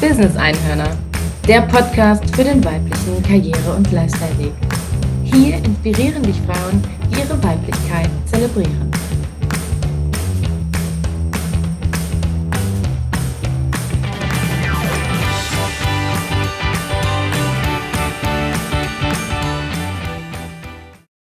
Business Einhörner, der Podcast für den weiblichen Karriere- und Lifestyle-Weg. Hier inspirieren dich Frauen, die ihre Weiblichkeit zelebrieren.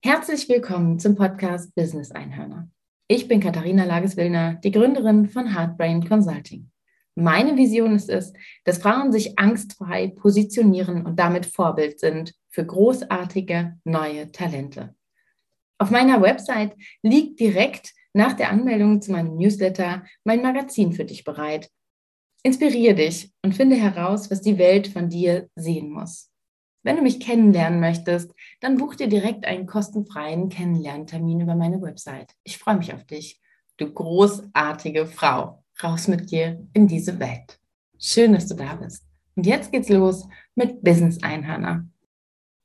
Herzlich willkommen zum Podcast Business Einhörner. Ich bin Katharina Lages-Willner, die Gründerin von Heartbrain Consulting. Meine Vision ist es, dass Frauen sich angstfrei positionieren und damit Vorbild sind für großartige neue Talente. Auf meiner Website liegt direkt nach der Anmeldung zu meinem Newsletter mein Magazin für dich bereit. Inspiriere dich und finde heraus, was die Welt von dir sehen muss. Wenn du mich kennenlernen möchtest, dann buch dir direkt einen kostenfreien Kennenlerntermin über meine Website. Ich freue mich auf dich, du großartige Frau raus mit dir in diese Welt. Schön, dass du da bist. Und jetzt geht's los mit Business Einhörner.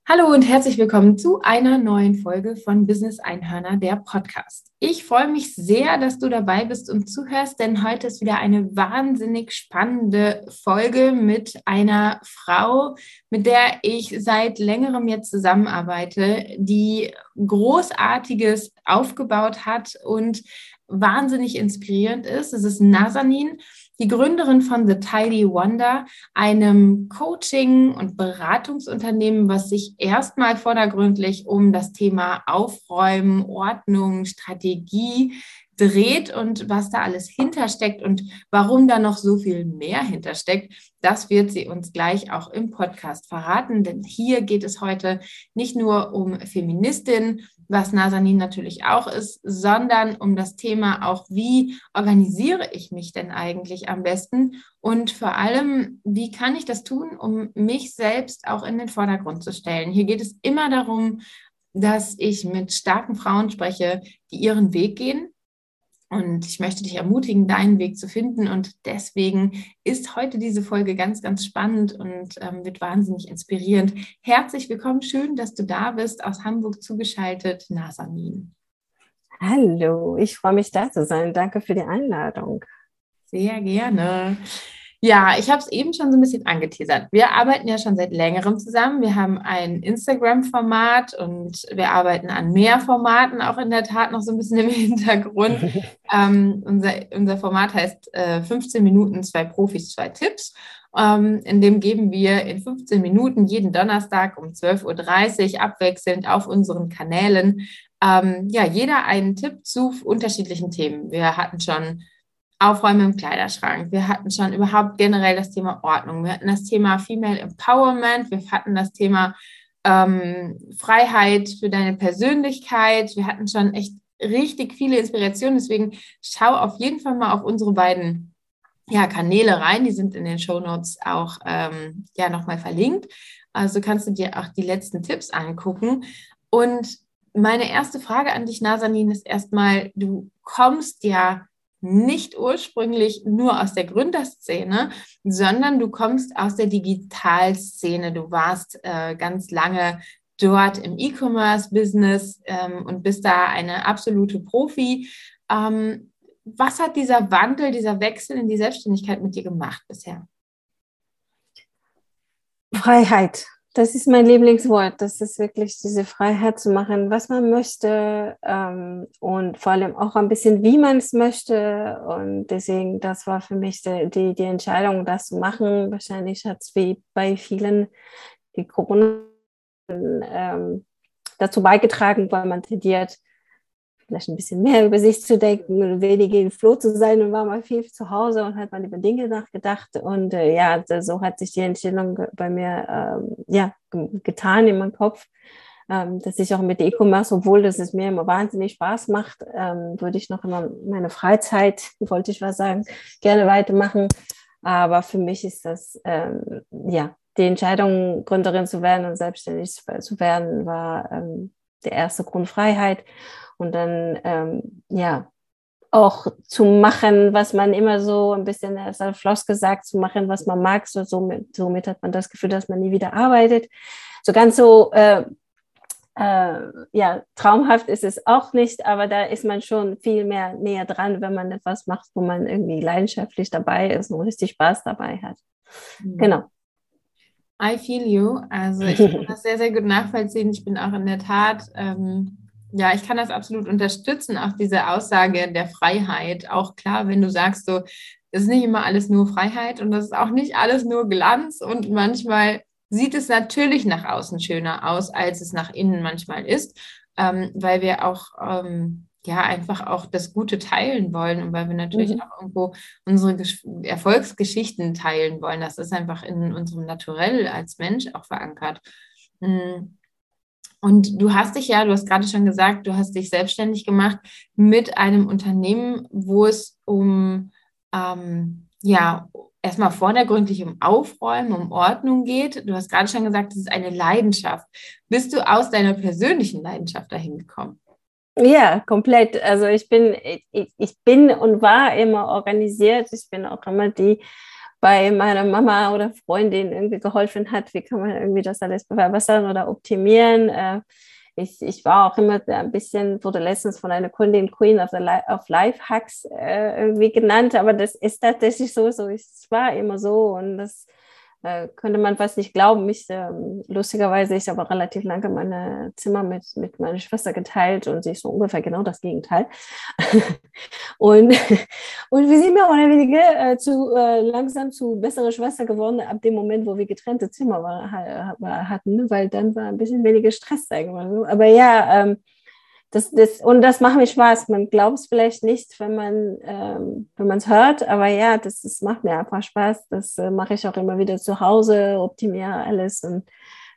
Hallo und herzlich willkommen zu einer neuen Folge von Business Einhörner, der Podcast. Ich freue mich sehr, dass du dabei bist und zuhörst, denn heute ist wieder eine wahnsinnig spannende Folge mit einer Frau, mit der ich seit längerem jetzt zusammenarbeite, die großartiges aufgebaut hat und wahnsinnig inspirierend ist. Es ist Nazanin, die Gründerin von The Tidy Wonder, einem Coaching- und Beratungsunternehmen, was sich erstmal vordergründlich um das Thema Aufräumen, Ordnung, Strategie dreht und was da alles hintersteckt und warum da noch so viel mehr hintersteckt, das wird sie uns gleich auch im Podcast verraten. Denn hier geht es heute nicht nur um Feministin, was Nazanin natürlich auch ist, sondern um das Thema auch, wie organisiere ich mich denn eigentlich am besten und vor allem, wie kann ich das tun, um mich selbst auch in den Vordergrund zu stellen. Hier geht es immer darum, dass ich mit starken Frauen spreche, die ihren Weg gehen, und ich möchte dich ermutigen, deinen Weg zu finden. Und deswegen ist heute diese Folge ganz, ganz spannend und ähm, wird wahnsinnig inspirierend. Herzlich willkommen, schön, dass du da bist, aus Hamburg zugeschaltet, Nasamin. Hallo, ich freue mich da zu sein. Danke für die Einladung. Sehr gerne. Ja, ich habe es eben schon so ein bisschen angeteasert. Wir arbeiten ja schon seit längerem zusammen. Wir haben ein Instagram-Format und wir arbeiten an mehr Formaten auch in der Tat noch so ein bisschen im Hintergrund. ähm, unser, unser Format heißt äh, 15 Minuten, zwei Profis, zwei Tipps. Ähm, in dem geben wir in 15 Minuten jeden Donnerstag um 12.30 Uhr abwechselnd auf unseren Kanälen ähm, ja, jeder einen Tipp zu unterschiedlichen Themen. Wir hatten schon Aufräumen im Kleiderschrank. Wir hatten schon überhaupt generell das Thema Ordnung. Wir hatten das Thema Female Empowerment. Wir hatten das Thema ähm, Freiheit für deine Persönlichkeit. Wir hatten schon echt richtig viele Inspirationen. Deswegen schau auf jeden Fall mal auf unsere beiden ja, Kanäle rein. Die sind in den Show Notes auch ähm, ja, nochmal verlinkt. Also kannst du dir auch die letzten Tipps angucken. Und meine erste Frage an dich, Nazanin, ist erstmal, du kommst ja nicht ursprünglich nur aus der Gründerszene, sondern du kommst aus der Digitalszene. Du warst äh, ganz lange dort im E-Commerce-Business ähm, und bist da eine absolute Profi. Ähm, was hat dieser Wandel, dieser Wechsel in die Selbstständigkeit mit dir gemacht bisher? Freiheit das ist mein Lieblingswort. Das ist wirklich diese Freiheit zu machen, was man möchte ähm, und vor allem auch ein bisschen, wie man es möchte. Und deswegen, das war für mich die, die, die Entscheidung, das zu machen. Wahrscheinlich hat es wie bei vielen die Corona ähm, dazu beigetragen, weil man tendiert, vielleicht ein bisschen mehr über sich zu denken und weniger im Floh zu sein und war mal viel zu Hause und hat mal über Dinge nachgedacht. Und äh, ja, so hat sich die Entstellung bei mir ähm, ja, getan in meinem Kopf, ähm, dass ich auch mit E-Commerce, obwohl das es mir immer wahnsinnig Spaß macht, ähm, würde ich noch immer meine Freizeit, wollte ich was sagen, gerne weitermachen. Aber für mich ist das, ähm, ja, die Entscheidung, Gründerin zu werden und selbstständig zu werden, war ähm, der erste Grund Freiheit und dann, ähm, ja, auch zu machen, was man immer so ein bisschen als Floss gesagt, zu machen, was man mag. So, somit, somit hat man das Gefühl, dass man nie wieder arbeitet. So ganz so, äh, äh, ja, traumhaft ist es auch nicht, aber da ist man schon viel mehr näher dran, wenn man etwas macht, wo man irgendwie leidenschaftlich dabei ist und richtig Spaß dabei hat. Mhm. Genau. I feel you. Also ich kann das sehr, sehr gut nachvollziehen. Ich bin auch in der Tat, ähm, ja, ich kann das absolut unterstützen, auch diese Aussage der Freiheit. Auch klar, wenn du sagst, so, es ist nicht immer alles nur Freiheit und das ist auch nicht alles nur Glanz und manchmal sieht es natürlich nach außen schöner aus, als es nach innen manchmal ist, ähm, weil wir auch ähm, ja einfach auch das Gute teilen wollen und weil wir natürlich mhm. auch irgendwo unsere Gesch Erfolgsgeschichten teilen wollen. Das ist einfach in unserem Naturell als Mensch auch verankert. Mm. Und du hast dich ja, du hast gerade schon gesagt, du hast dich selbstständig gemacht mit einem Unternehmen, wo es um ähm, ja erstmal vordergründig um Aufräumen, um Ordnung geht. Du hast gerade schon gesagt, es ist eine Leidenschaft. Bist du aus deiner persönlichen Leidenschaft dahin gekommen? Ja, komplett. Also ich bin, ich, ich bin und war immer organisiert. Ich bin auch immer die, bei meiner Mama oder Freundin irgendwie geholfen hat, wie kann man irgendwie das alles verbessern oder optimieren. Äh, ich, ich war auch immer ein bisschen, wurde letztens von einer Kundin Queen of, the Li of Life Hacks äh, irgendwie genannt, aber das ist tatsächlich so, so ich war immer so und das äh, könnte man fast nicht glauben. Ich, äh, lustigerweise, ich habe relativ lange mein Zimmer mit, mit meiner Schwester geteilt und sie ist so ungefähr genau das Gegenteil. und, und wir sind mehr oder weniger äh, zu, äh, langsam zu bessere Schwester geworden, ab dem Moment, wo wir getrennte Zimmer war, war, hatten, weil dann war ein bisschen weniger Stress, sagen wir so. Aber ja, ähm, das, das, und das macht mir Spaß. Man glaubt es vielleicht nicht, wenn man ähm, es hört, aber ja, das, das macht mir einfach Spaß. Das äh, mache ich auch immer wieder zu Hause, optimiere alles und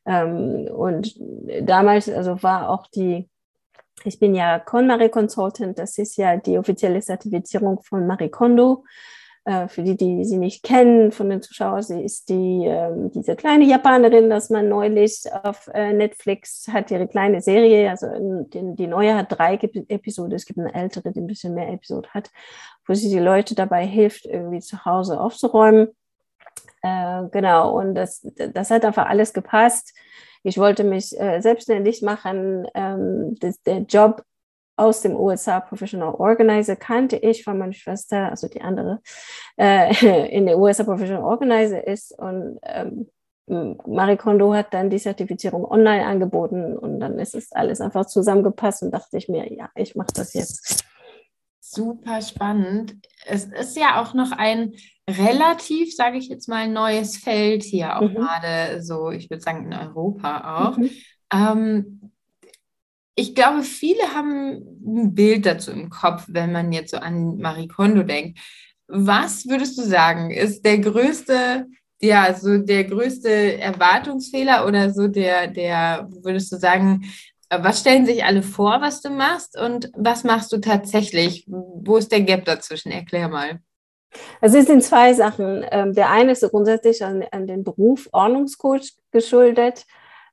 ähm, und damals also war auch die ich bin ja KonMari Consultant, das ist ja die offizielle Zertifizierung von Marie Kondo. Äh, für die, die sie nicht kennen von den Zuschauern, sie ist die, äh, diese kleine Japanerin, das man neulich auf äh, Netflix hat, ihre kleine Serie. Also die, die neue hat drei Episoden, es gibt eine ältere, die ein bisschen mehr Episoden hat, wo sie die Leute dabei hilft, irgendwie zu Hause aufzuräumen. Äh, genau, und das, das hat einfach alles gepasst. Ich wollte mich selbstständig machen. Ähm, das, der Job aus dem USA Professional Organizer kannte ich von meiner Schwester, also die andere, äh, in der USA Professional Organizer ist. Und ähm, Marie Kondo hat dann die Zertifizierung online angeboten und dann ist es alles einfach zusammengepasst und dachte ich mir, ja, ich mache das jetzt. Super spannend. Es ist ja auch noch ein relativ, sage ich jetzt mal, neues Feld hier, auch mhm. gerade so, ich würde sagen, in Europa auch. Mhm. Ähm, ich glaube, viele haben ein Bild dazu im Kopf, wenn man jetzt so an Marie Kondo denkt. Was würdest du sagen, ist der größte, ja, so der größte Erwartungsfehler oder so der, der, würdest du sagen, was stellen sich alle vor, was du machst und was machst du tatsächlich? Wo ist der Gap dazwischen? Erklär mal. Also es sind zwei Sachen. Ähm, der eine ist grundsätzlich an, an den Beruf Ordnungscoach geschuldet,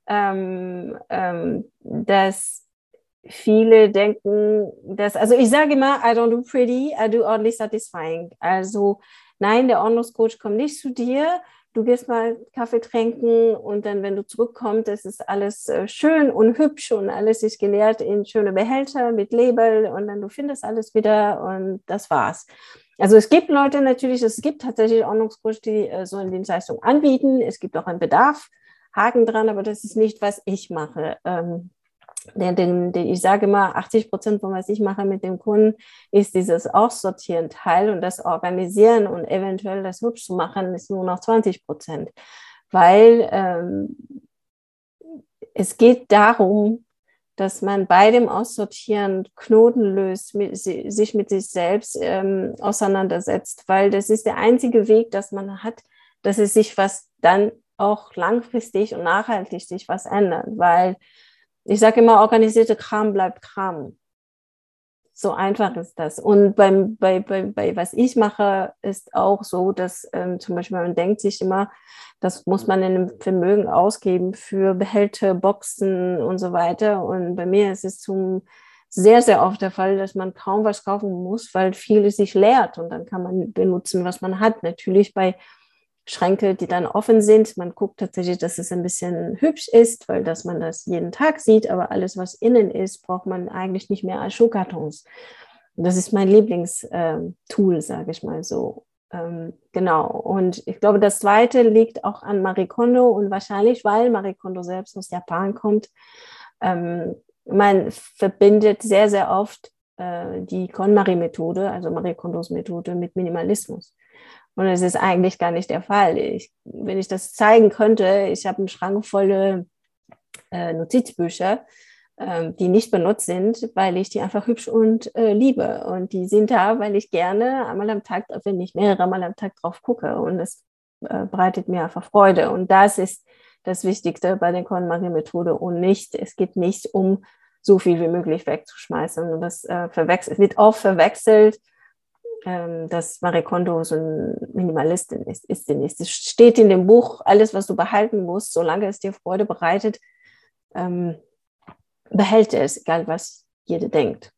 ähm, ähm, dass viele denken, dass, also ich sage immer, I don't do pretty, I do oddly satisfying. Also nein, der Ordnungscoach kommt nicht zu dir, du gehst mal Kaffee trinken und dann, wenn du zurückkommst, das ist alles äh, schön und hübsch und alles ist geleert in schöne Behälter mit Label und dann du findest alles wieder und das war's. Also es gibt Leute natürlich, es gibt tatsächlich Ordnungscoach, die äh, so eine Dienstleistung anbieten. Es gibt auch einen Bedarf, Haken dran, aber das ist nicht, was ich mache. Ähm, den, den, den, ich sage immer, 80 Prozent von was ich mache mit dem Kunden, ist dieses Aussortieren Teil und das Organisieren und eventuell das hübsch zu machen, ist nur noch 20 Prozent. Weil ähm, es geht darum, dass man bei dem Aussortieren Knoten löst, mit, sich mit sich selbst ähm, auseinandersetzt, weil das ist der einzige Weg, dass man hat, dass es sich was dann auch langfristig und nachhaltig sich was ändert, weil ich sage immer, organisierte Kram bleibt Kram. So einfach ist das. Und beim, bei, bei, bei was ich mache, ist auch so, dass ähm, zum Beispiel man denkt sich immer, das muss man in einem Vermögen ausgeben für Behälter, Boxen und so weiter. Und bei mir ist es zum sehr, sehr oft der Fall, dass man kaum was kaufen muss, weil vieles sich leert und dann kann man benutzen, was man hat. Natürlich bei Schränke, die dann offen sind. Man guckt tatsächlich, dass es ein bisschen hübsch ist, weil dass man das jeden Tag sieht, aber alles, was innen ist, braucht man eigentlich nicht mehr als Schuhkartons. das ist mein Lieblingstool, ähm, sage ich mal so. ähm, genau. Und ich glaube, das zweite liegt auch an Marie Kondo und wahrscheinlich, weil Marie Kondo selbst aus Japan kommt. Ähm, man verbindet sehr, sehr oft äh, die KonMari-Methode, also Marie Kondos Methode, mit Minimalismus. Und es ist eigentlich gar nicht der Fall. Ich, wenn ich das zeigen könnte, ich habe einen Schrank volle äh, Notizbücher ähm, die nicht benutzt sind, weil ich die einfach hübsch und äh, liebe. Und die sind da, weil ich gerne einmal am Tag, wenn nicht mehrere Mal am Tag drauf gucke. Und es äh, bereitet mir einfach Freude. Und das ist das Wichtigste bei der KonMari-Methode und nicht, es geht nicht um so viel wie möglich wegzuschmeißen. Und das äh, verwechselt, wird oft verwechselt, dass Marie Kondo so ein Minimalistin ist. Ist sie nicht. Es steht in dem Buch, alles, was du behalten musst, solange es dir Freude bereitet, ähm, behält es, egal was jeder denkt.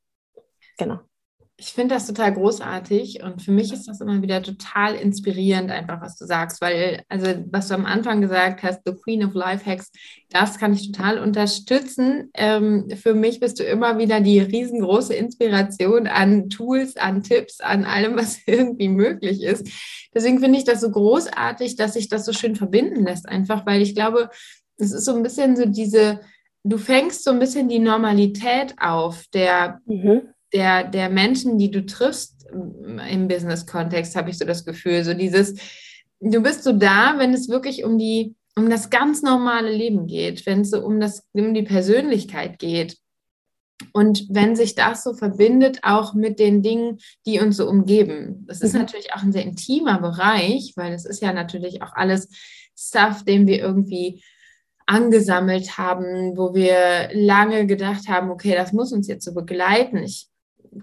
Genau. Ich finde das total großartig und für mich ist das immer wieder total inspirierend, einfach was du sagst, weil, also was du am Anfang gesagt hast, The Queen of Life Hacks, das kann ich total unterstützen. Ähm, für mich bist du immer wieder die riesengroße Inspiration an Tools, an Tipps, an allem, was irgendwie möglich ist. Deswegen finde ich das so großartig, dass sich das so schön verbinden lässt, einfach, weil ich glaube, es ist so ein bisschen so diese du fängst so ein bisschen die Normalität auf der, mhm. Der, der Menschen, die du triffst im Business-Kontext, habe ich so das Gefühl. So dieses, du bist so da, wenn es wirklich um die, um das ganz normale Leben geht, wenn es so um das, um die Persönlichkeit geht. Und wenn sich das so verbindet, auch mit den Dingen, die uns so umgeben. Das ist mhm. natürlich auch ein sehr intimer Bereich, weil es ist ja natürlich auch alles Stuff, den wir irgendwie angesammelt haben, wo wir lange gedacht haben, okay, das muss uns jetzt so begleiten. Ich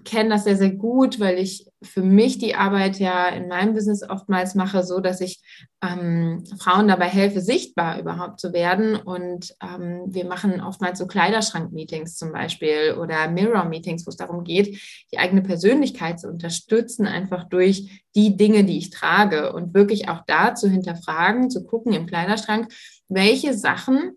kenne das sehr, sehr gut, weil ich für mich die Arbeit ja in meinem Business oftmals mache, so dass ich ähm, Frauen dabei helfe, sichtbar überhaupt zu werden. Und ähm, wir machen oftmals so Kleiderschrank-Meetings zum Beispiel oder Mirror-Meetings, wo es darum geht, die eigene Persönlichkeit zu unterstützen, einfach durch die Dinge, die ich trage und wirklich auch da zu hinterfragen, zu gucken im Kleiderschrank, welche Sachen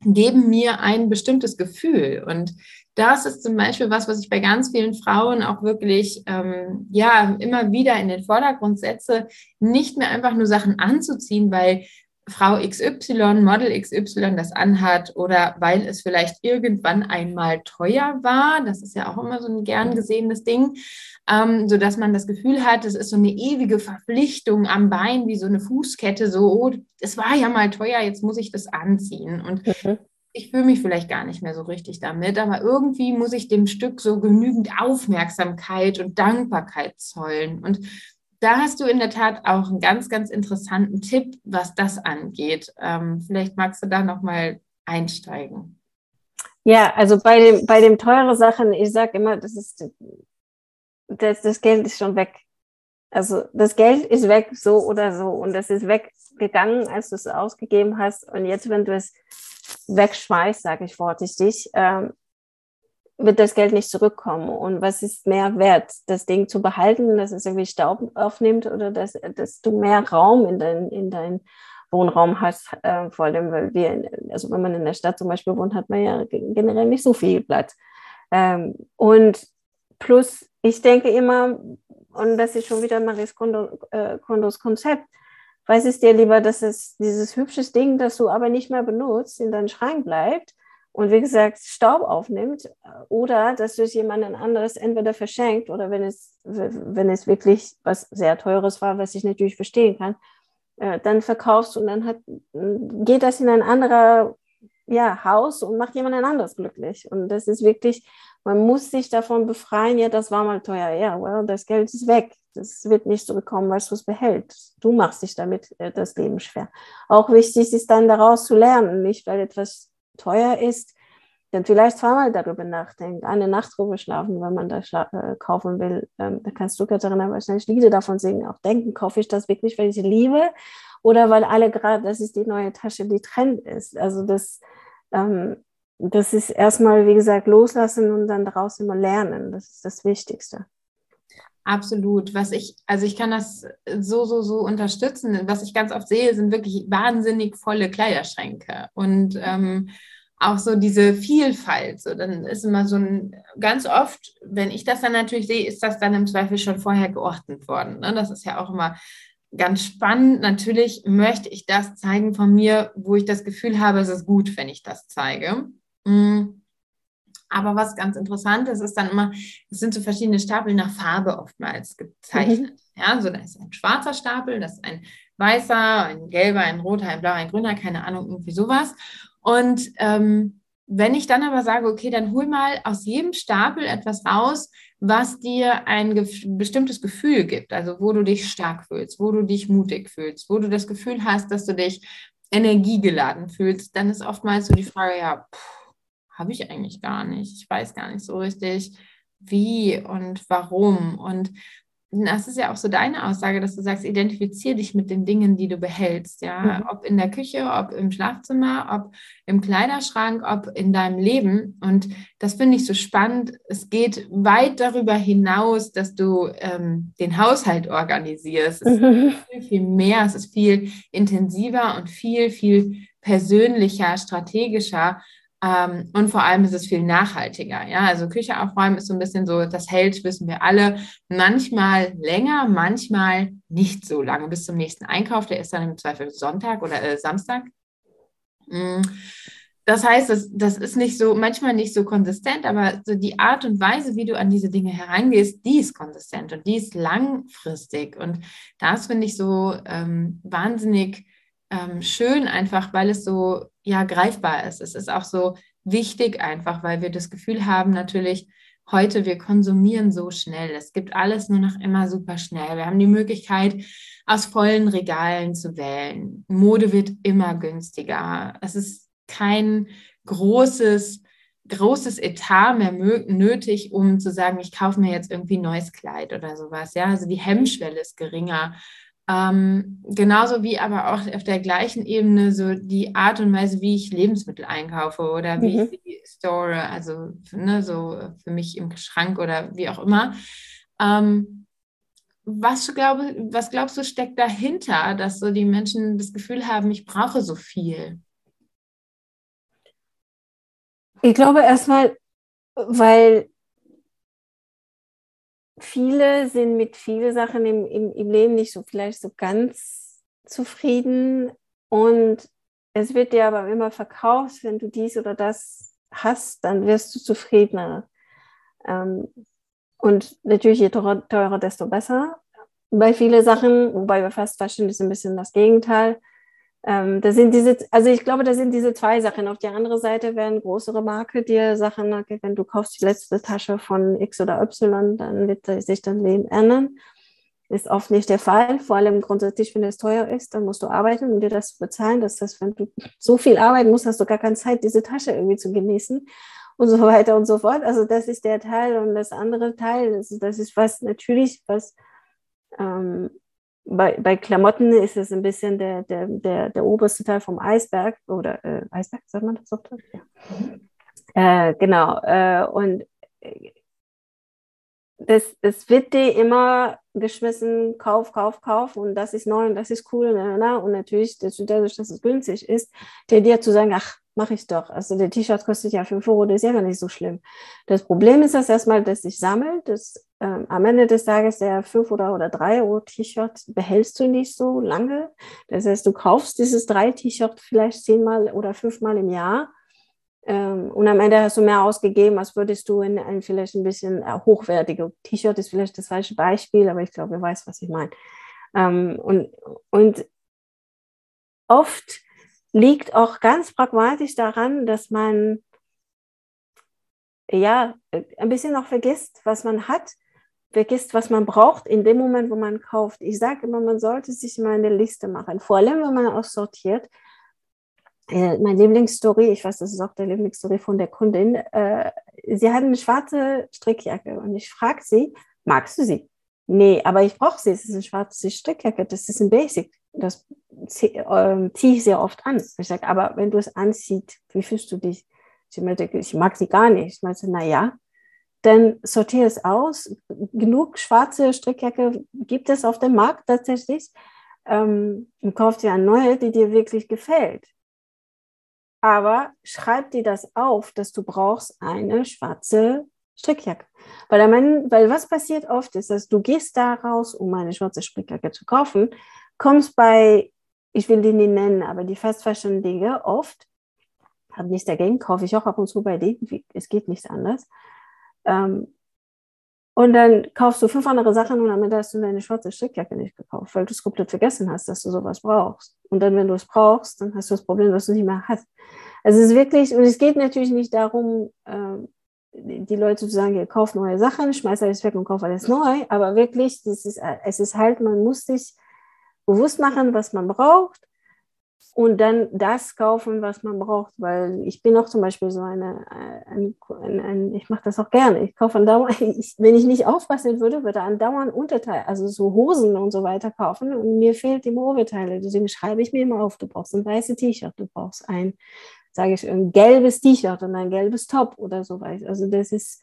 geben mir ein bestimmtes Gefühl. Und das ist zum Beispiel was, was ich bei ganz vielen Frauen auch wirklich, ähm, ja, immer wieder in den Vordergrund setze, nicht mehr einfach nur Sachen anzuziehen, weil Frau XY, Model XY das anhat oder weil es vielleicht irgendwann einmal teuer war. Das ist ja auch immer so ein gern gesehenes Ding, ähm, sodass man das Gefühl hat, es ist so eine ewige Verpflichtung am Bein, wie so eine Fußkette, so, oh, es war ja mal teuer, jetzt muss ich das anziehen. Und mhm. Ich fühle mich vielleicht gar nicht mehr so richtig damit, aber irgendwie muss ich dem Stück so genügend Aufmerksamkeit und Dankbarkeit zollen. Und da hast du in der Tat auch einen ganz, ganz interessanten Tipp, was das angeht. Ähm, vielleicht magst du da nochmal einsteigen. Ja, also bei dem, bei dem teure Sachen, ich sage immer, das ist das, das Geld ist schon weg. Also das Geld ist weg, so oder so. Und das ist weggegangen, als du es ausgegeben hast. Und jetzt, wenn du es wegschmeißt, sage ich vorsichtig, ähm, wird das Geld nicht zurückkommen. Und was ist mehr wert, das Ding zu behalten, dass es irgendwie Staub aufnimmt oder dass, dass du mehr Raum in dein, in dein Wohnraum hast, äh, vor allem, weil wir, also wenn man in der Stadt zum Beispiel wohnt, hat man ja generell nicht so viel Platz. Ähm, und plus, ich denke immer, und das ist schon wieder Kondo, äh, Kondos Konzept, was ist dir lieber, dass es dieses hübsche Ding, das du aber nicht mehr benutzt, in deinem Schrank bleibt, und wie gesagt Staub aufnimmt oder dass du es jemandem anderes entweder verschenkt oder wenn es, wenn es wirklich was sehr Teures war, was ich natürlich verstehen kann, äh, dann verkaufst und dann hat, geht das in ein anderer ja, Haus und macht jemand anderes glücklich. Und das ist wirklich, man muss sich davon befreien, ja, das war mal teuer, ja, well, das Geld ist weg. Das wird nicht zurückkommen, weil du es behältst. Du machst dich damit äh, das Leben schwer. Auch wichtig ist dann daraus zu lernen, nicht weil etwas teuer ist, dann vielleicht zweimal darüber nachdenken, eine Nacht drüber schlafen, wenn man das äh, kaufen will. Ähm, da kannst du, Katharina, wahrscheinlich Lieder davon singen, auch denken, kaufe ich das wirklich, weil ich liebe oder weil alle gerade, das ist die neue Tasche, die Trend ist. Also das, ähm, das ist erstmal, wie gesagt, loslassen und dann daraus immer lernen. Das ist das Wichtigste. Absolut. Was ich, also ich kann das so, so, so unterstützen. Was ich ganz oft sehe, sind wirklich wahnsinnig volle Kleiderschränke. Und ähm, auch so diese Vielfalt. So, dann ist immer so ein, ganz oft, wenn ich das dann natürlich sehe, ist das dann im Zweifel schon vorher geordnet worden. Ne? Das ist ja auch immer ganz spannend. Natürlich möchte ich das zeigen von mir, wo ich das Gefühl habe, es ist gut, wenn ich das zeige. Mm. Aber was ganz interessant ist, ist dann immer, es sind so verschiedene Stapel nach Farbe oftmals gezeichnet. Mhm. Ja, so da ist ein schwarzer Stapel, das ist ein weißer, ein gelber, ein roter, ein blauer, ein grüner, keine Ahnung, irgendwie sowas. Und ähm, wenn ich dann aber sage, okay, dann hol mal aus jedem Stapel etwas raus, was dir ein gef bestimmtes Gefühl gibt, also wo du dich stark fühlst, wo du dich mutig fühlst, wo du das Gefühl hast, dass du dich energiegeladen fühlst, dann ist oftmals so die Frage, ja, habe ich eigentlich gar nicht. Ich weiß gar nicht so richtig, wie und warum. Und das ist ja auch so deine Aussage, dass du sagst, identifiziere dich mit den Dingen, die du behältst, ja, mhm. ob in der Küche, ob im Schlafzimmer, ob im Kleiderschrank, ob in deinem Leben. Und das finde ich so spannend. Es geht weit darüber hinaus, dass du ähm, den Haushalt organisierst. Es mhm. ist viel, viel mehr, es ist viel intensiver und viel, viel persönlicher, strategischer. Ähm, und vor allem ist es viel nachhaltiger. Ja, also Küche aufräumen ist so ein bisschen so, das hält, wissen wir alle, manchmal länger, manchmal nicht so lange bis zum nächsten Einkauf. Der ist dann im Zweifel Sonntag oder äh, Samstag. Mm. Das heißt, das, das ist nicht so, manchmal nicht so konsistent, aber so die Art und Weise, wie du an diese Dinge herangehst, die ist konsistent und die ist langfristig. Und das finde ich so ähm, wahnsinnig ähm, schön, einfach weil es so ja greifbar ist. Es ist auch so wichtig einfach, weil wir das Gefühl haben, natürlich heute, wir konsumieren so schnell. Es gibt alles nur noch immer super schnell. Wir haben die Möglichkeit, aus vollen Regalen zu wählen. Mode wird immer günstiger. Es ist kein großes großes Etat mehr nötig, um zu sagen, ich kaufe mir jetzt irgendwie ein neues Kleid oder sowas. Ja, also die Hemmschwelle ist geringer. Ähm, genauso wie aber auch auf der gleichen Ebene so die Art und Weise, wie ich Lebensmittel einkaufe oder wie mhm. ich sie store, also ne, so für mich im Schrank oder wie auch immer. Ähm, was, glaube, was glaubst du, steckt dahinter, dass so die Menschen das Gefühl haben, ich brauche so viel? Ich glaube erstmal, weil viele sind mit vielen Sachen im, im, im Leben nicht so vielleicht so ganz zufrieden und es wird dir aber immer verkauft, wenn du dies oder das hast, dann wirst du zufriedener. Ähm, und natürlich, je teurer, teurer, desto besser. Bei vielen Sachen, wobei bei Fast Fashion ist ein bisschen das Gegenteil. Ähm, da sind diese, also ich glaube, da sind diese zwei Sachen. Auf der anderen Seite werden größere Marken dir Sachen, okay, wenn du kaufst die letzte Tasche von X oder Y, dann wird sich dein Leben ändern. Ist oft nicht der Fall. Vor allem grundsätzlich, wenn es teuer ist, dann musst du arbeiten, um dir das bezahlen. Das heißt, wenn du so viel arbeiten musst, hast du gar keine Zeit, diese Tasche irgendwie zu genießen und so weiter und so fort. Also das ist der Teil und das andere Teil, das, das ist was natürlich, was ähm, bei, bei Klamotten ist es ein bisschen der, der, der, der oberste Teil vom Eisberg oder äh, Eisberg, sagt man das so? Ja. Äh, genau. Äh, und das, das wird dir immer geschmissen, kauf, kauf, kauf und das ist neu und das ist cool. Na, na, und natürlich, dadurch, dass es günstig ist, der dir zu sagen, ach, mache ich doch. Also der T-Shirt kostet ja 5 Euro, das ist ja gar nicht so schlimm. Das Problem ist das erstmal, dass sich sammelt. Das, ähm, am Ende des Tages der 5 oder, oder 3 Euro T-Shirt behältst du nicht so lange. Das heißt, du kaufst dieses 3 T-Shirt vielleicht zehnmal oder fünfmal im Jahr. Ähm, und am Ende hast du mehr ausgegeben, als würdest du in ein vielleicht ein bisschen äh, hochwertige T-Shirt ist vielleicht das falsche Beispiel, aber ich glaube, ihr weiß, was ich meine. Ähm, und, und oft liegt auch ganz pragmatisch daran, dass man ja ein bisschen noch vergisst, was man hat, vergisst, was man braucht in dem Moment, wo man kauft. Ich sage immer, man sollte sich mal eine Liste machen, vor allem wenn man aussortiert. Äh, meine Lieblingsstory, ich weiß, das ist auch der Lieblingsstory von der Kundin. Äh, sie hat eine schwarze Strickjacke und ich frage sie, magst du sie? Nee, aber ich brauche sie. Es ist eine schwarze Strickjacke. Das ist ein Basic. Das äh, ziehe ich sehr oft an. Ich sage, aber wenn du es anziehst, wie fühlst du dich? Sie meinte, ich mag sie gar nicht. Ich meinte, na ja, dann sortiere es aus. Genug schwarze Strickjacke gibt es auf dem Markt tatsächlich. Ähm, und kauf dir eine neue, die dir wirklich gefällt. Aber schreib dir das auf, dass du brauchst eine schwarze Strickjacke. Weil, mein, weil was passiert oft ist, dass du gehst da raus, um eine schwarze Strickjacke zu kaufen, kommst bei, ich will die nicht nennen, aber die Fast Fashion Dinge oft, habe nichts dagegen, kaufe ich auch ab und zu bei denen, es geht nichts anders. Ähm, und dann kaufst du fünf andere Sachen und damit hast du deine schwarze Strickjacke nicht gekauft, weil du es komplett vergessen hast, dass du sowas brauchst. Und dann, wenn du es brauchst, dann hast du das Problem, dass du nicht mehr hast. Also es ist wirklich, und es geht natürlich nicht darum, ähm, die Leute zu sagen, ihr kauft neue Sachen, schmeißt alles weg und kauft alles neu, aber wirklich, das ist, es ist halt, man muss sich bewusst machen, was man braucht und dann das kaufen, was man braucht, weil ich bin auch zum Beispiel so eine, eine, eine, eine ich mache das auch gerne. Ich kaufe andauernd, ich, wenn ich nicht aufpassen würde, würde andauernd Unterteile, also so Hosen und so weiter kaufen und mir fehlt die Oberteile. Deswegen schreibe ich mir immer auf, du brauchst ein weißes T-Shirt, du brauchst ein, sage ich, ein gelbes T-Shirt und ein gelbes Top oder so weiter. Also das ist,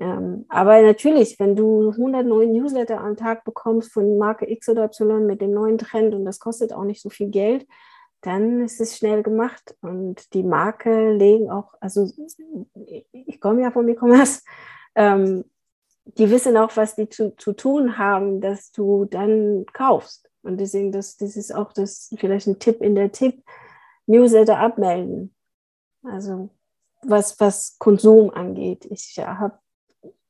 ähm, aber natürlich, wenn du 100 neue Newsletter am Tag bekommst von Marke X oder Y mit dem neuen Trend und das kostet auch nicht so viel Geld, dann ist es schnell gemacht. Und die Marke legen auch, also ich komme ja vom E-Commerce, ähm, die wissen auch, was die zu, zu tun haben, dass du dann kaufst. Und deswegen, das, das ist auch das vielleicht ein Tipp in der Tipp, Newsletter abmelden. Also was, was Konsum angeht. Ich habe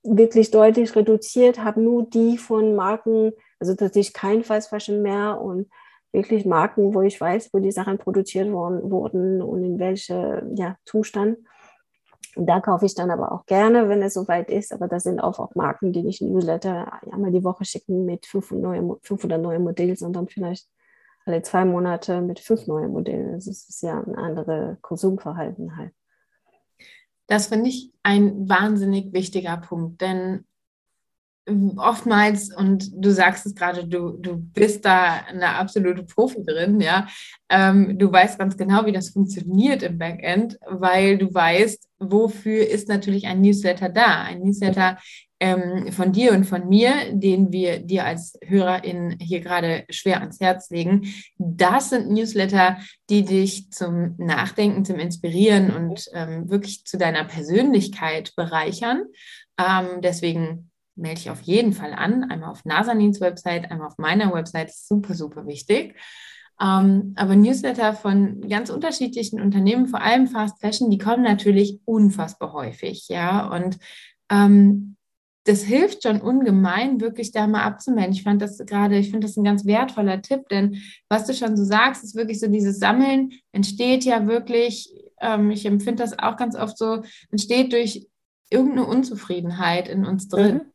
wirklich deutlich reduziert, habe nur die von Marken, also tatsächlich kein Fast Fashion mehr und wirklich Marken, wo ich weiß, wo die Sachen produziert worden, wurden und in welchem ja, Zustand. Und da kaufe ich dann aber auch gerne, wenn es soweit ist. Aber das sind auch, auch Marken, die nicht Newsletter einmal die Woche schicken mit 500 neuen Modellen, sondern vielleicht alle zwei Monate mit fünf neuen Modellen. Das ist ja ein anderes Konsumverhalten halt. Das finde ich ein wahnsinnig wichtiger Punkt, denn oftmals, und du sagst es gerade, du, du bist da eine absolute Profi drin, ja. Ähm, du weißt ganz genau, wie das funktioniert im Backend, weil du weißt, wofür ist natürlich ein Newsletter da. Ein Newsletter ähm, von dir und von mir, den wir dir als Hörerin hier gerade schwer ans Herz legen. Das sind Newsletter, die dich zum Nachdenken, zum Inspirieren und ähm, wirklich zu deiner Persönlichkeit bereichern. Ähm, deswegen melde ich auf jeden Fall an. Einmal auf Nasanins Website, einmal auf meiner Website. Super, super wichtig. Ähm, aber Newsletter von ganz unterschiedlichen Unternehmen, vor allem Fast Fashion, die kommen natürlich unfassbar häufig. Ja, und ähm, das hilft schon ungemein, wirklich da mal abzumelden. Ich fand das gerade, ich finde das ein ganz wertvoller Tipp, denn was du schon so sagst, ist wirklich so dieses Sammeln entsteht ja wirklich, ähm, ich empfinde das auch ganz oft so, entsteht durch irgendeine Unzufriedenheit in uns drin. Mhm.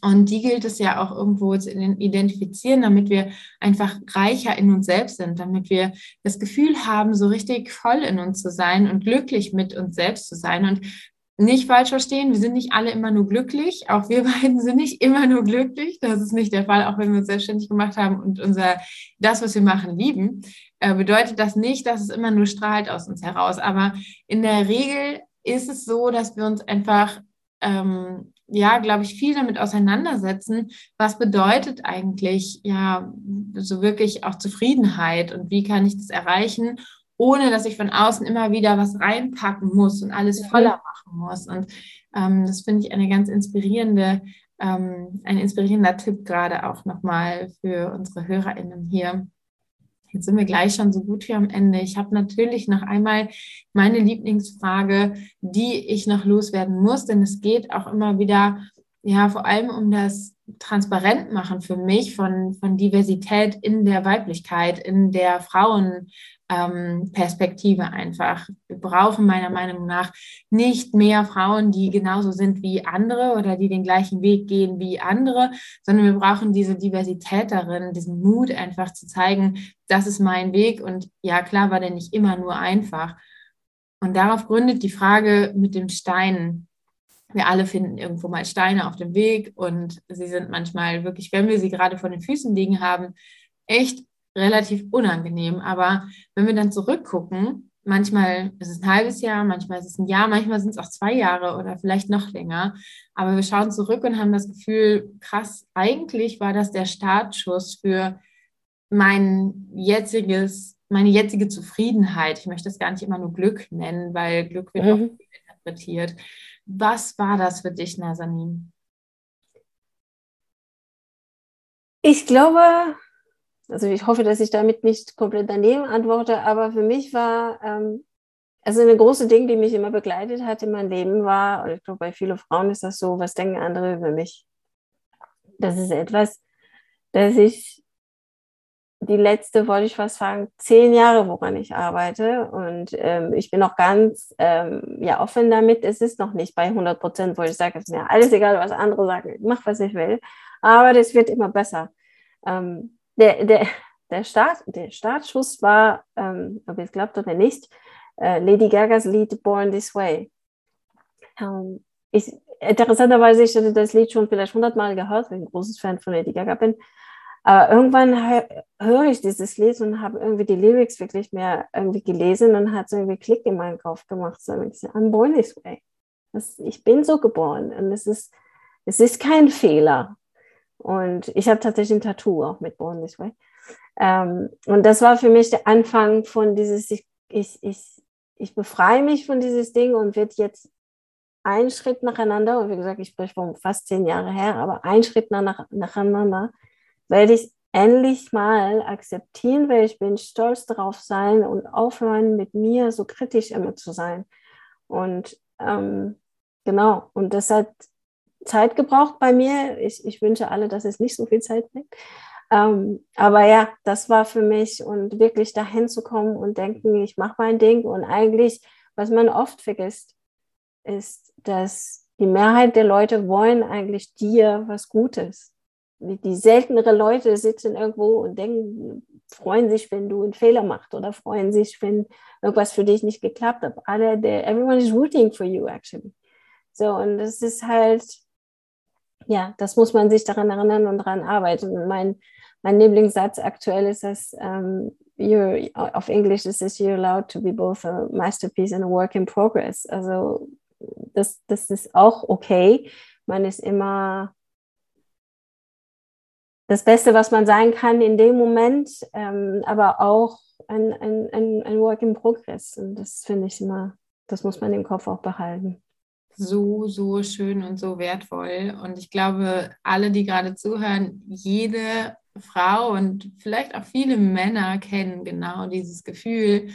Und die gilt es ja auch irgendwo zu identifizieren, damit wir einfach reicher in uns selbst sind, damit wir das Gefühl haben, so richtig voll in uns zu sein und glücklich mit uns selbst zu sein. Und nicht falsch verstehen, wir sind nicht alle immer nur glücklich. Auch wir beiden sind nicht immer nur glücklich. Das ist nicht der Fall, auch wenn wir uns selbstständig gemacht haben und unser, das, was wir machen, lieben. Äh, bedeutet das nicht, dass es immer nur strahlt aus uns heraus. Aber in der Regel ist es so, dass wir uns einfach ähm, ja, glaube ich, viel damit auseinandersetzen, was bedeutet eigentlich, ja, so wirklich auch Zufriedenheit und wie kann ich das erreichen, ohne dass ich von außen immer wieder was reinpacken muss und alles voller machen muss. Und ähm, das finde ich eine ganz inspirierende, ähm, ein inspirierender Tipp gerade auch nochmal für unsere HörerInnen hier. Jetzt sind wir gleich schon so gut wie am Ende. Ich habe natürlich noch einmal meine Lieblingsfrage, die ich noch loswerden muss, denn es geht auch immer wieder, ja, vor allem um das Transparentmachen für mich von, von Diversität in der Weiblichkeit, in der Frauen, ähm, Perspektive einfach. Wir brauchen meiner Meinung nach nicht mehr Frauen, die genauso sind wie andere oder die den gleichen Weg gehen wie andere, sondern wir brauchen diese Diversität darin, diesen Mut einfach zu zeigen, das ist mein Weg und ja, klar war der nicht immer nur einfach. Und darauf gründet die Frage mit dem Stein. Wir alle finden irgendwo mal Steine auf dem Weg und sie sind manchmal wirklich, wenn wir sie gerade vor den Füßen liegen haben, echt relativ unangenehm. Aber wenn wir dann zurückgucken, manchmal ist es ein halbes Jahr, manchmal ist es ein Jahr, manchmal sind es auch zwei Jahre oder vielleicht noch länger. Aber wir schauen zurück und haben das Gefühl, krass, eigentlich war das der Startschuss für mein jetziges meine jetzige Zufriedenheit, ich möchte es gar nicht immer nur Glück nennen, weil Glück wird mhm. auch interpretiert. Was war das für dich, Nazanin? Ich glaube, also ich hoffe, dass ich damit nicht komplett daneben antworte, aber für mich war, ähm, also eine große Ding, die mich immer begleitet hat in meinem Leben war, und ich glaube, bei vielen Frauen ist das so, was denken andere über mich? Das ist etwas, das ich die letzte, wollte ich fast sagen, zehn Jahre, woran ich arbeite. Und ähm, ich bin auch ganz ähm, ja, offen damit. Es ist noch nicht bei 100 Prozent, wo ich sage, es ist mir alles egal, was andere sagen, ich mache, was ich will. Aber das wird immer besser. Ähm, der, der, der, Start, der Startschuss war, ähm, ob ihr es glaubt oder nicht, äh, Lady Gagas Lied Born This Way. Ähm, ich, interessanterweise, ich hatte das Lied schon vielleicht hundertmal gehört, weil ich ein großes Fan von Lady Gaga bin. Aber irgendwann hö höre ich dieses Lied und habe irgendwie die Lyrics wirklich mehr irgendwie gelesen und hat so irgendwie Klick in meinen Kopf gemacht. So, I'm born this way. Das, ich bin so geboren und es ist, es ist kein Fehler. Und ich habe tatsächlich ein Tattoo auch mit Born This Way. Ähm, und das war für mich der Anfang von dieses, ich, ich, ich, ich befreie mich von dieses Ding und wird jetzt einen Schritt nacheinander, und wie gesagt, ich spreche von fast zehn Jahre her, aber einen Schritt nach, nacheinander werde ich endlich mal akzeptieren, wer ich bin, stolz darauf sein und aufhören, mit mir so kritisch immer zu sein. Und ähm, genau, und das hat Zeit gebraucht bei mir. Ich, ich wünsche alle, dass es nicht so viel Zeit nimmt. Ähm, aber ja, das war für mich und wirklich dahin zu kommen und denken, ich mache mein Ding. Und eigentlich, was man oft vergisst, ist, dass die Mehrheit der Leute wollen eigentlich dir was Gutes. Die, die seltenere Leute sitzen irgendwo und denken, freuen sich, wenn du einen Fehler machst oder freuen sich, wenn irgendwas für dich nicht geklappt hat. Alle, everyone is rooting for you actually. So, und das ist halt, ja, das muss man sich daran erinnern und daran arbeiten. Mein, mein Lieblingssatz aktuell ist das, um, you're, auf Englisch ist es, you're allowed to be both a masterpiece and a work in progress. Also das, das ist auch okay. Man ist immer das Beste, was man sein kann in dem Moment, ähm, aber auch ein, ein, ein, ein Work in Progress. Und das finde ich immer, das muss man im Kopf auch behalten so, so schön und so wertvoll. Und ich glaube, alle, die gerade zuhören, jede Frau und vielleicht auch viele Männer kennen genau dieses Gefühl.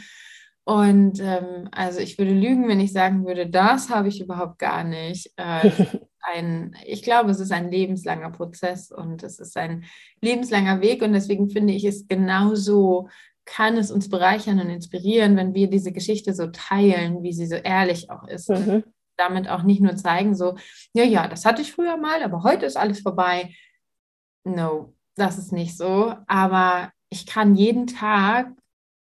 Und ähm, also ich würde lügen, wenn ich sagen würde, das habe ich überhaupt gar nicht. Äh, ein, ich glaube, es ist ein lebenslanger Prozess und es ist ein lebenslanger Weg. Und deswegen finde ich es genauso kann es uns bereichern und inspirieren, wenn wir diese Geschichte so teilen, wie sie so ehrlich auch ist. Mhm damit auch nicht nur zeigen, so, ja, ja, das hatte ich früher mal, aber heute ist alles vorbei. No, das ist nicht so. Aber ich kann jeden Tag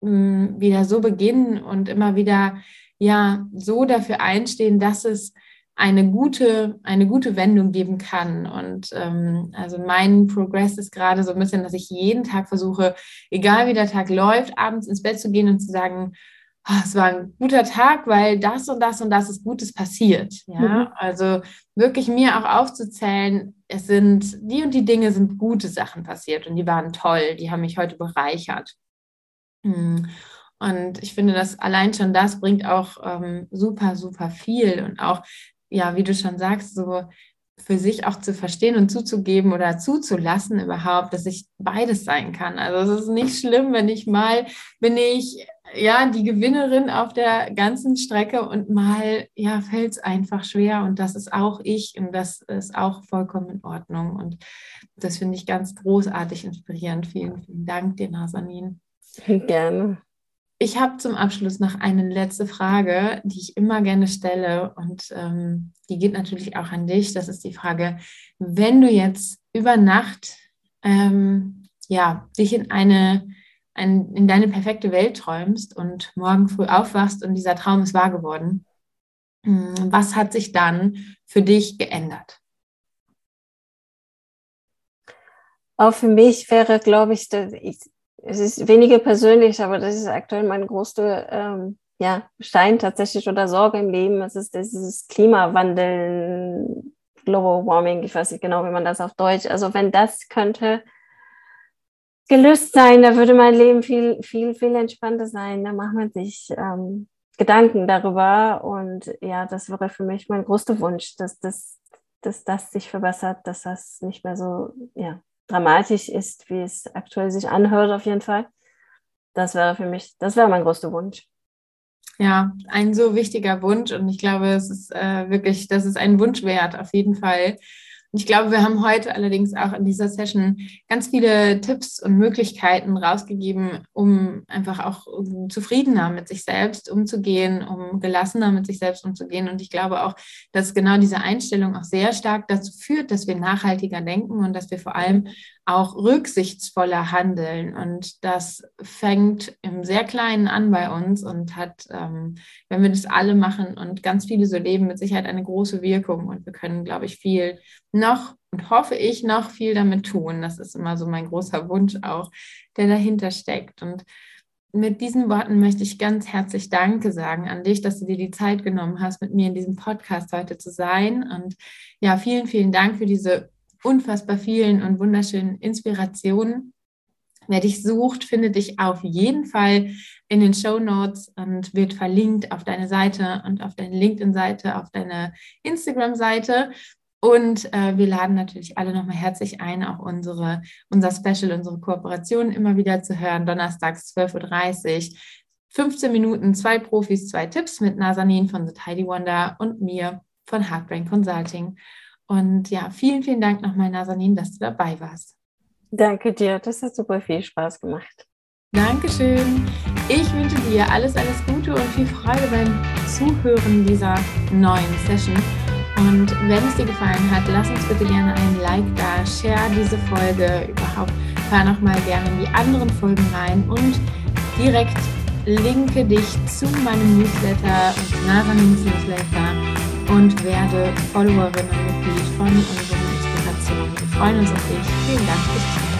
mh, hm, wieder so beginnen und immer wieder ja so dafür einstehen, dass es eine gute, eine gute Wendung geben kann. Und ähm, also mein Progress ist gerade so ein bisschen, dass ich jeden Tag versuche, egal wie der Tag läuft, abends ins Bett zu gehen und zu sagen, es war ein guter Tag, weil das und das und das ist Gutes passiert. Ja, mhm. also wirklich mir auch aufzuzählen, es sind die und die Dinge sind gute Sachen passiert und die waren toll, die haben mich heute bereichert. Hm. Und ich finde, dass allein schon das bringt auch ähm, super, super viel und auch, ja, wie du schon sagst, so für sich auch zu verstehen und zuzugeben oder zuzulassen überhaupt, dass ich beides sein kann. Also es ist nicht schlimm, wenn ich mal bin ich ja die Gewinnerin auf der ganzen Strecke und mal ja fällt es einfach schwer und das ist auch ich und das ist auch vollkommen in Ordnung und das finde ich ganz großartig inspirierend. Vielen, vielen Dank dir, Nasanin. Gerne. Ich habe zum Abschluss noch eine letzte Frage, die ich immer gerne stelle und ähm, die geht natürlich auch an dich. Das ist die Frage, wenn du jetzt über Nacht ähm, ja, dich in eine ein, in deine perfekte Welt träumst und morgen früh aufwachst und dieser Traum ist wahr geworden, hm, was hat sich dann für dich geändert? Auch für mich wäre, glaube ich, ich es ist weniger persönlich, aber das ist aktuell mein größter ähm, ja, Stein tatsächlich oder Sorge im Leben. Es ist dieses Klimawandel, Global Warming, ich weiß nicht genau, wie man das auf Deutsch, also wenn das könnte gelöst sein, da würde mein Leben viel, viel, viel entspannter sein. Da macht man sich ähm, Gedanken darüber. Und ja, das wäre für mich mein größter Wunsch, dass das, dass das sich verbessert, dass das nicht mehr so ja, dramatisch ist, wie es aktuell sich anhört, auf jeden Fall. Das wäre für mich, das wäre mein größter Wunsch. Ja, ein so wichtiger Wunsch und ich glaube, es ist äh, wirklich, das ist ein Wunsch wert, auf jeden Fall. Ich glaube, wir haben heute allerdings auch in dieser Session ganz viele Tipps und Möglichkeiten rausgegeben, um einfach auch zufriedener mit sich selbst umzugehen, um gelassener mit sich selbst umzugehen. Und ich glaube auch, dass genau diese Einstellung auch sehr stark dazu führt, dass wir nachhaltiger denken und dass wir vor allem auch rücksichtsvoller handeln. Und das fängt im sehr Kleinen an bei uns und hat, ähm, wenn wir das alle machen und ganz viele so leben, mit Sicherheit eine große Wirkung. Und wir können, glaube ich, viel noch und hoffe ich noch viel damit tun. Das ist immer so mein großer Wunsch auch, der dahinter steckt. Und mit diesen Worten möchte ich ganz herzlich Danke sagen an dich, dass du dir die Zeit genommen hast, mit mir in diesem Podcast heute zu sein. Und ja, vielen, vielen Dank für diese unfassbar vielen und wunderschönen Inspirationen. Wer dich sucht, findet dich auf jeden Fall in den Show Notes und wird verlinkt auf deine Seite und auf deine LinkedIn-Seite, auf deine Instagram-Seite. Und äh, wir laden natürlich alle nochmal herzlich ein, auch unsere, unser Special, unsere Kooperation immer wieder zu hören. Donnerstags 12.30 Uhr. 15 Minuten, zwei Profis, zwei Tipps mit Nazanin von The Tidy Wonder und mir von Heartbrain Consulting. Und ja, vielen, vielen Dank nochmal, Nazanin, dass du dabei warst. Danke dir, das hat super viel Spaß gemacht. Dankeschön. Ich wünsche dir alles, alles Gute und viel Freude beim Zuhören dieser neuen Session. Und wenn es dir gefallen hat, lass uns bitte gerne ein Like da, share diese Folge überhaupt, hör nochmal gerne in die anderen Folgen rein und direkt linke dich zu meinem Newsletter und Nasanins Newsletter und werde Followerin und Mitglied von unseren Inspirationen. Wir freuen uns auf dich. Vielen Dank fürs Zuhören.